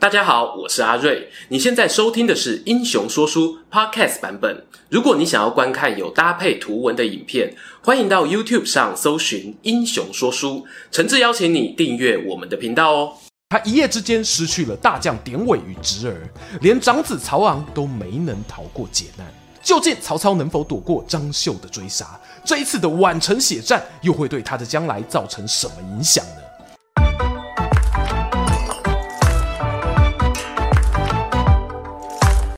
大家好，我是阿瑞。你现在收听的是《英雄说书》Podcast 版本。如果你想要观看有搭配图文的影片，欢迎到 YouTube 上搜寻《英雄说书》，诚挚邀请你订阅我们的频道哦。他一夜之间失去了大将典韦与侄儿，连长子曹昂都没能逃过劫难。究竟曹操能否躲过张绣的追杀？这一次的宛城血战又会对他的将来造成什么影响呢？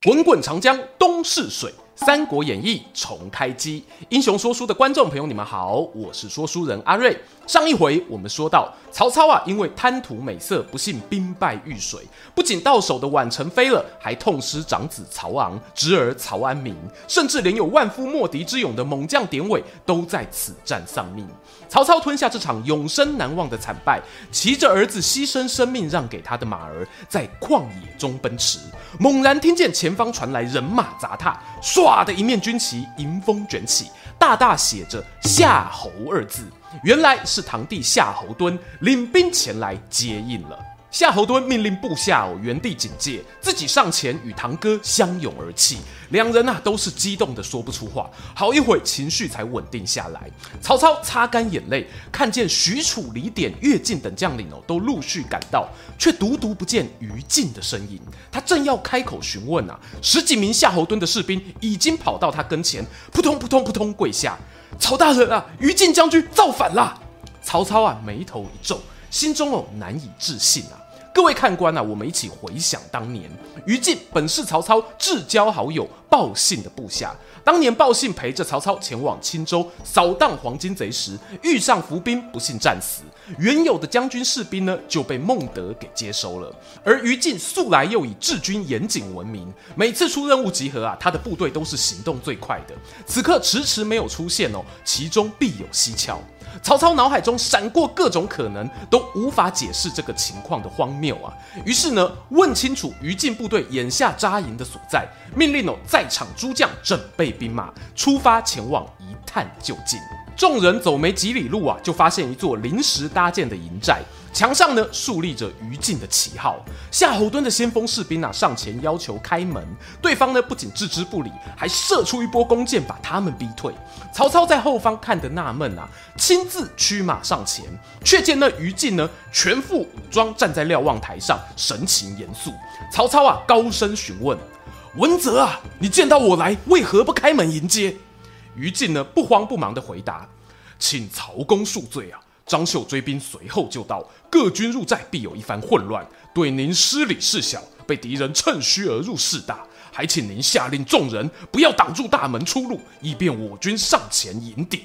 滚滚长江东逝水，《三国演义》重开机。英雄说书的观众朋友，你们好，我是说书人阿瑞。上一回我们说到，曹操啊，因为贪图美色，不幸兵败玉水，不仅到手的宛城飞了，还痛失长子曹昂、侄儿曹安民，甚至连有万夫莫敌之勇的猛将典韦都在此战丧命。曹操吞下这场永生难忘的惨败，骑着儿子牺牲生命让给他的马儿，在旷野中奔驰，猛然听见前方传来人马杂踏，唰的一面军旗迎风卷起，大大写着“夏侯”二字。原来是堂弟夏侯惇领兵前来接应了。夏侯惇命令部下哦原地警戒，自己上前与堂哥相拥而泣。两人啊都是激动的说不出话，好一会情绪才稳定下来。曹操擦干眼泪，看见许褚、李典、乐进等将领哦都陆续赶到，却独独不见于禁的身影。他正要开口询问啊，十几名夏侯惇的士兵已经跑到他跟前，扑通扑通扑通跪下。曹大人啊，于禁将军造反了！曹操啊眉头一皱，心中哦难以置信啊。各位看官啊，我们一起回想当年，于禁本是曹操至交好友鲍信的部下。当年鲍信陪着曹操前往青州扫荡黄巾贼时，遇上伏兵，不幸战死。原有的将军士兵呢，就被孟德给接收了。而于禁素来又以治军严谨闻名，每次出任务集合啊，他的部队都是行动最快的。此刻迟迟没有出现哦，其中必有蹊跷。曹操脑海中闪过各种可能，都无法解释这个情况的荒谬啊！于是呢，问清楚于禁部队眼下扎营的所在，命令哦在场诸将准备兵马，出发前往一探究竟。众人走没几里路啊，就发现一座临时搭建的营寨。墙上呢竖立着于禁的旗号，夏侯惇的先锋士兵啊上前要求开门，对方呢不仅置之不理，还射出一波弓箭把他们逼退。曹操在后方看得纳闷啊，亲自驱马上前，却见那于禁呢全副武装站在瞭望台上，神情严肃。曹操啊高声询问：“文泽啊，你见到我来，为何不开门迎接？”于禁呢不慌不忙地回答：“请曹公恕罪啊。”张绣追兵随后就到，各军入寨必有一番混乱。对您失礼事小，被敌人趁虚而入事大，还请您下令众人不要挡住大门出入，以便我军上前迎敌。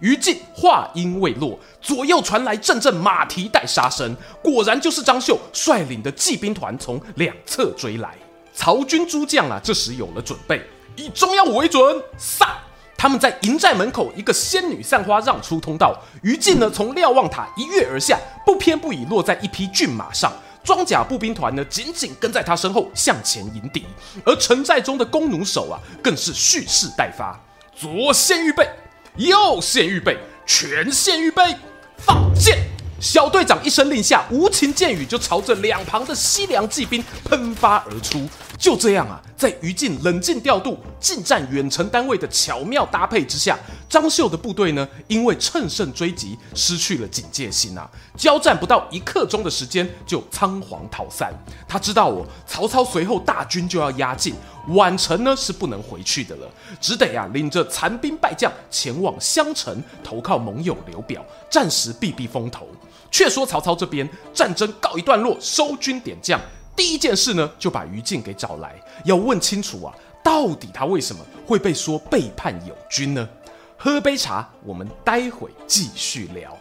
于禁话音未落，左右传来阵阵马蹄带杀声，果然就是张绣率领的骑兵团从两侧追来。曹军诸将啊，这时有了准备，以中央为准，杀！他们在营寨门口一个仙女散花让出通道，于禁呢从瞭望塔一跃而下，不偏不倚落在一匹骏马上，装甲步兵团呢紧紧跟在他身后向前迎敌，而城寨中的弓弩手啊更是蓄势待发，左线预备，右线预备，全线预备，放箭！小队长一声令下，无情箭雨就朝着两旁的西凉骑兵喷发而出。就这样啊，在于禁冷静调度、近战远程单位的巧妙搭配之下，张绣的部队呢，因为乘胜追击，失去了警戒心啊。交战不到一刻钟的时间，就仓皇逃散。他知道哦，曹操随后大军就要压境，宛城呢是不能回去的了，只得呀、啊、领着残兵败将前往襄城投靠盟友刘表，暂时避避风头。却说曹操这边战争告一段落，收军点将。第一件事呢，就把于禁给找来，要问清楚啊，到底他为什么会被说背叛友军呢？喝杯茶，我们待会继续聊。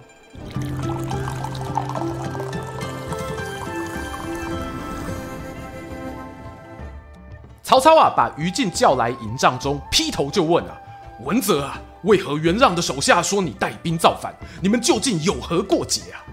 曹操啊，把于禁叫来营帐中，劈头就问啊：“文泽啊，为何袁让的手下说你带兵造反？你们究竟有何过节啊？”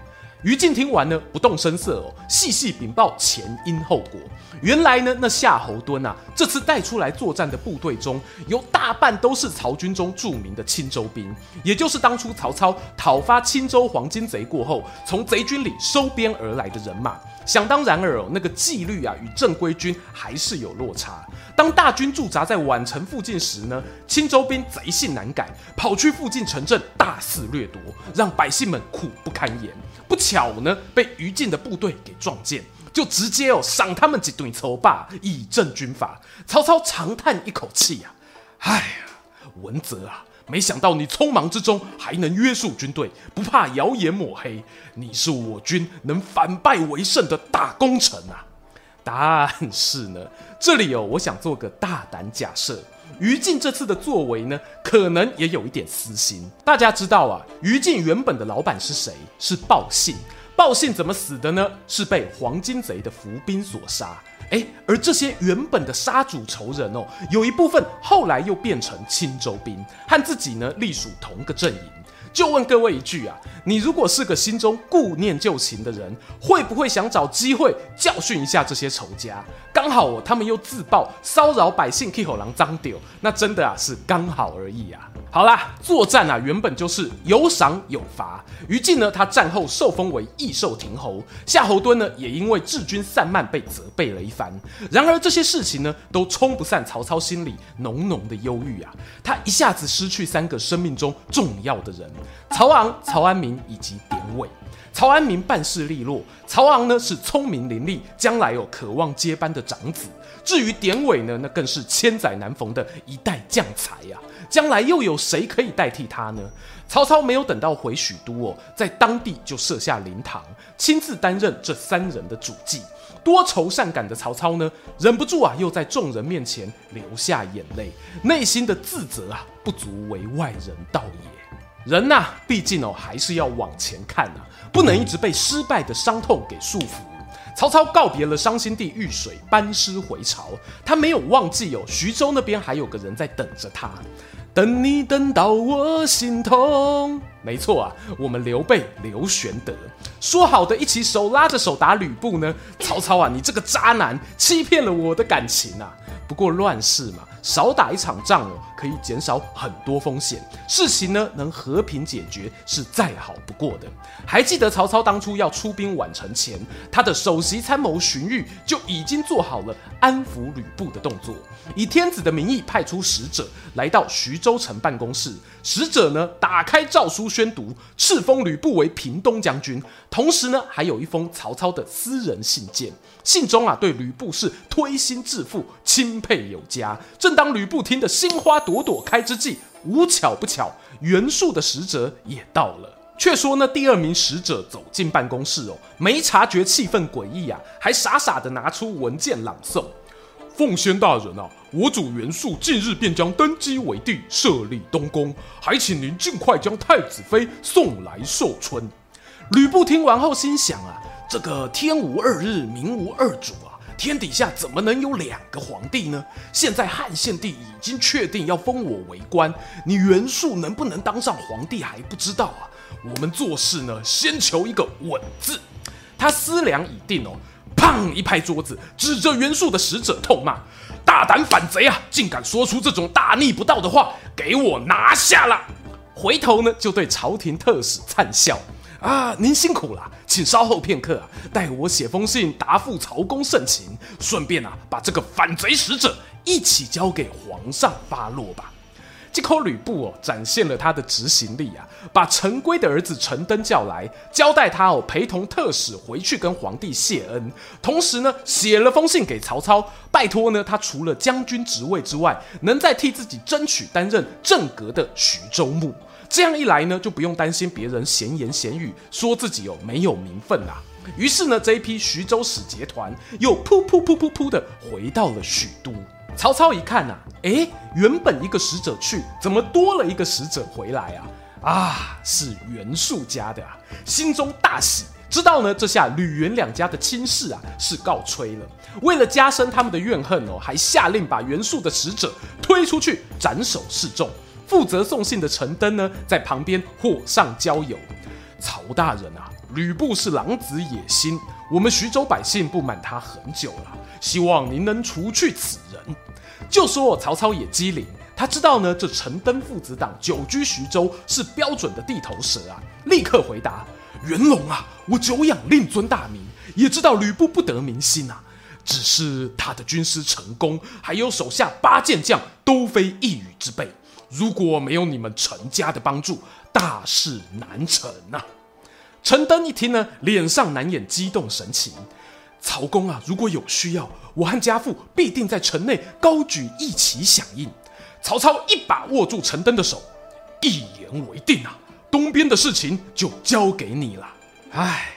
于禁听完呢，不动声色哦，细细禀报前因后果。原来呢，那夏侯惇啊，这次带出来作战的部队中有大半都是曹军中著名的青州兵，也就是当初曹操讨伐青州黄巾贼过后，从贼军里收编而来的人马。想当然尔哦，那个纪律啊，与正规军还是有落差。当大军驻扎在宛城附近时呢，青州兵贼性难改，跑去附近城镇大肆掠夺，让百姓们苦不堪言。不巧呢，被于禁的部队给撞见，就直接哦赏他们几顿抽罢，以正军法。曹操长叹一口气呀、啊，哎呀，文泽啊。没想到你匆忙之中还能约束军队，不怕谣言抹黑，你是我军能反败为胜的大功臣啊！但是呢，这里哦，我想做个大胆假设，于禁这次的作为呢，可能也有一点私心。大家知道啊，于禁原本的老板是谁？是鲍信。鲍信怎么死的呢？是被黄金贼的伏兵所杀。哎，而这些原本的杀主仇人哦，有一部分后来又变成青州兵，和自己呢隶属同个阵营。就问各位一句啊，你如果是个心中顾念旧情的人，会不会想找机会教训一下这些仇家？刚好哦，他们又自爆骚扰百姓，替吼狼脏丢，那真的啊是刚好而已啊。好啦，作战啊，原本就是有赏有罚。于禁呢，他战后受封为益寿亭侯；夏侯惇呢，也因为治军散漫被责备了一番。然而这些事情呢，都冲不散曹操心里浓浓的忧郁啊！他一下子失去三个生命中重要的人：曹昂、曹安民以及典韦。曹安民办事利落，曹昂呢是聪明伶俐，将来有渴望接班的长子。至于典韦呢，那更是千载难逢的一代将才呀、啊！将来又有谁可以代替他呢？曹操没有等到回许都哦，在当地就设下灵堂，亲自担任这三人的主祭。多愁善感的曹操呢，忍不住啊，又在众人面前流下眼泪，内心的自责啊，不足为外人道也。人呐、毕竟哦，还是要往前看啊，不能一直被失败的伤痛给束缚。曹操告别了伤心地遇水，班师回朝。他没有忘记哦，徐州那边还有个人在等着他。等你等到我心痛。没错啊，我们刘备刘玄德说好的一起手拉着手打吕布呢？曹操啊，你这个渣男，欺骗了我的感情啊！不过乱世嘛。少打一场仗哦，可以减少很多风险，事情呢能和平解决是再好不过的。还记得曹操当初要出兵宛城前，他的首席参谋荀彧就已经做好了安抚吕布的动作，以天子的名义派出使者来到徐州州城办公室。使者呢打开诏书宣读，敕封吕布为平东将军，同时呢还有一封曹操的私人信件。信中啊，对吕布是推心置腹、钦佩有加。正当吕布听得心花朵朵开之际，无巧不巧，袁术的使者也到了。却说呢，第二名使者走进办公室哦，没察觉气氛诡异啊，还傻傻的拿出文件朗诵：“奉先大人啊，我主袁术近日便将登基为帝，设立东宫，还请您尽快将太子妃送来寿春。”吕布听完后心想啊。这个天无二日，民无二主啊！天底下怎么能有两个皇帝呢？现在汉献帝已经确定要封我为官，你袁术能不能当上皇帝还不知道啊！我们做事呢，先求一个稳字。他思量已定哦，砰一拍桌子，指着袁术的使者痛骂：“大胆反贼啊！竟敢说出这种大逆不道的话，给我拿下了！”回头呢，就对朝廷特使灿笑。啊，您辛苦了，请稍后片刻，待我写封信答复曹公盛情，顺便啊，把这个反贼使者一起交给皇上发落吧。这口吕布哦，展现了他的执行力啊，把陈规的儿子陈登叫来，交代他哦，陪同特使回去跟皇帝谢恩，同时呢，写了封信给曹操，拜托呢，他除了将军职位之外，能再替自己争取担任正阁的徐州牧。这样一来呢，就不用担心别人闲言闲语，说自己有没有名分啦。于是呢，这一批徐州使节团又噗噗噗噗噗的回到了许都。曹操一看呐、啊，诶，原本一个使者去，怎么多了一个使者回来啊？啊，是袁术家的啊，心中大喜，知道呢，这下吕袁两家的亲事啊是告吹了。为了加深他们的怨恨哦，还下令把袁术的使者推出去斩首示众。负责送信的陈登呢，在旁边火上浇油。曹大人啊，吕布是狼子野心，我们徐州百姓不满他很久了，希望您能除去此人。就说曹操也机灵，他知道呢，这陈登父子党久居徐州是标准的地头蛇啊，立刻回答：元龙啊，我久仰令尊大名，也知道吕布不得民心啊，只是他的军师陈宫还有手下八健将都非一羽之辈，如果没有你们陈家的帮助，大事难成呐、啊。陈登一听呢，脸上难掩激动神情。曹公啊，如果有需要，我和家父必定在城内高举义旗响应。曹操一把握住陈登的手，一言为定啊！东边的事情就交给你了。唉，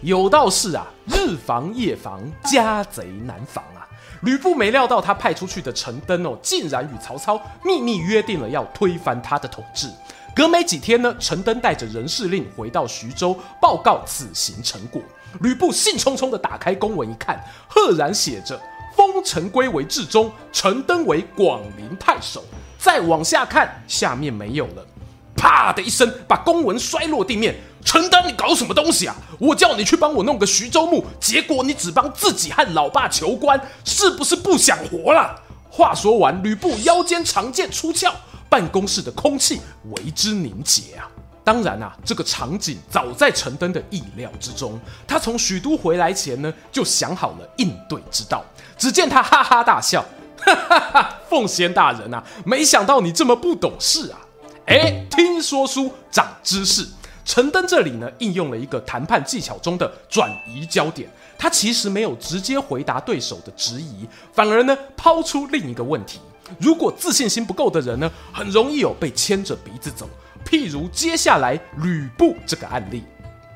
有道是啊，日防夜防，家贼难防啊。吕布没料到他派出去的陈登哦，竟然与曹操秘密约定了要推翻他的统治。隔没几天呢，陈登带着人事令回到徐州报告此行成果。吕布兴冲冲地打开公文一看，赫然写着“封陈归为治中，陈登为广陵太守”。再往下看，下面没有了。啪的一声，把公文摔落地面。陈登，你搞什么东西啊？我叫你去帮我弄个徐州牧，结果你只帮自己和老爸求官，是不是不想活了？话说完，吕布腰间长剑出鞘。办公室的空气为之凝结啊！当然啊，这个场景早在陈登的意料之中。他从许都回来前呢，就想好了应对之道。只见他哈哈大笑：“哈哈哈，奉先大人啊，没想到你这么不懂事啊！”哎，听说书长知识。陈登这里呢，应用了一个谈判技巧中的转移焦点。他其实没有直接回答对手的质疑，反而呢，抛出另一个问题。如果自信心不够的人呢，很容易有被牵着鼻子走。譬如接下来吕布这个案例。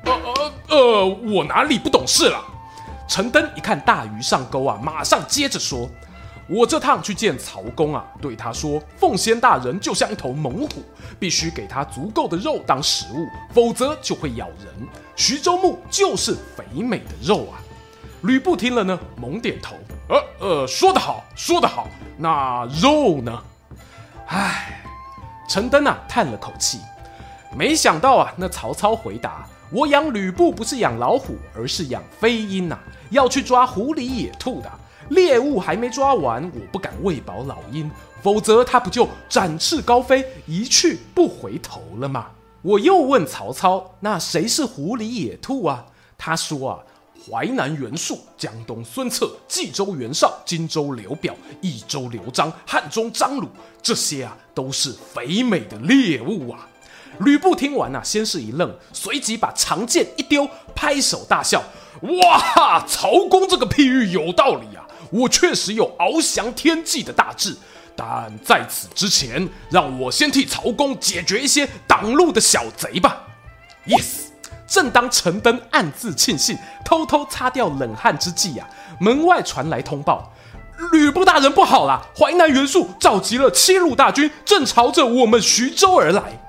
呃呃呃，我哪里不懂事了？陈登一看大鱼上钩啊，马上接着说：“我这趟去见曹公啊，对他说，奉先大人就像一头猛虎，必须给他足够的肉当食物，否则就会咬人。徐州牧就是肥美的肉啊。”吕布听了呢，猛点头。呃呃，说得好，说得好。那肉呢？唉，陈登啊叹了口气，没想到啊，那曹操回答：“我养吕布不是养老虎，而是养飞鹰呐，要去抓狐狸野兔的猎物还没抓完，我不敢喂饱老鹰，否则他不就展翅高飞，一去不回头了吗？”我又问曹操：“那谁是狐狸野兔啊？”他说啊。淮南袁术、江东孙策、冀州袁绍、荆州刘表、益州刘璋、汉中张鲁，这些啊都是肥美的猎物啊！吕布听完啊，先是一愣，随即把长剑一丢，拍手大笑：“哇哈！曹公这个譬喻有道理啊！我确实有翱翔天际的大志，但在此之前，让我先替曹公解决一些挡路的小贼吧。” Yes。正当陈登暗自庆幸、偷偷擦掉冷汗之际呀、啊，门外传来通报：吕布大人不好啦！淮南袁术召集了七路大军，正朝着我们徐州而来。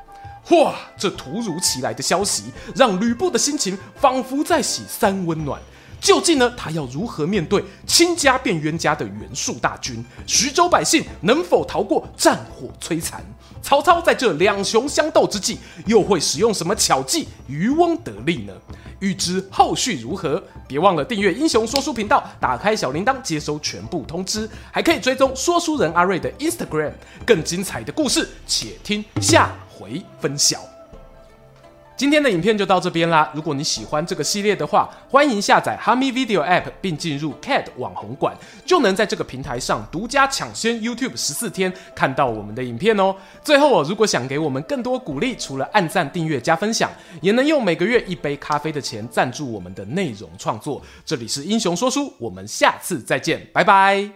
哇！这突如其来的消息让吕布的心情仿佛在洗三温暖。究竟呢，他要如何面对亲家变冤家的袁术大军？徐州百姓能否逃过战火摧残？曹操在这两雄相斗之际，又会使用什么巧计渔翁得利呢？欲知后续如何，别忘了订阅英雄说书频道，打开小铃铛接收全部通知，还可以追踪说书人阿瑞的 Instagram。更精彩的故事，且听下回分晓。今天的影片就到这边啦。如果你喜欢这个系列的话，欢迎下载哈密 Video App 并进入 CAD 网红馆，就能在这个平台上独家抢先 YouTube 十四天看到我们的影片哦。最后哦，如果想给我们更多鼓励，除了按赞、订阅、加分享，也能用每个月一杯咖啡的钱赞助我们的内容创作。这里是英雄说书，我们下次再见，拜拜。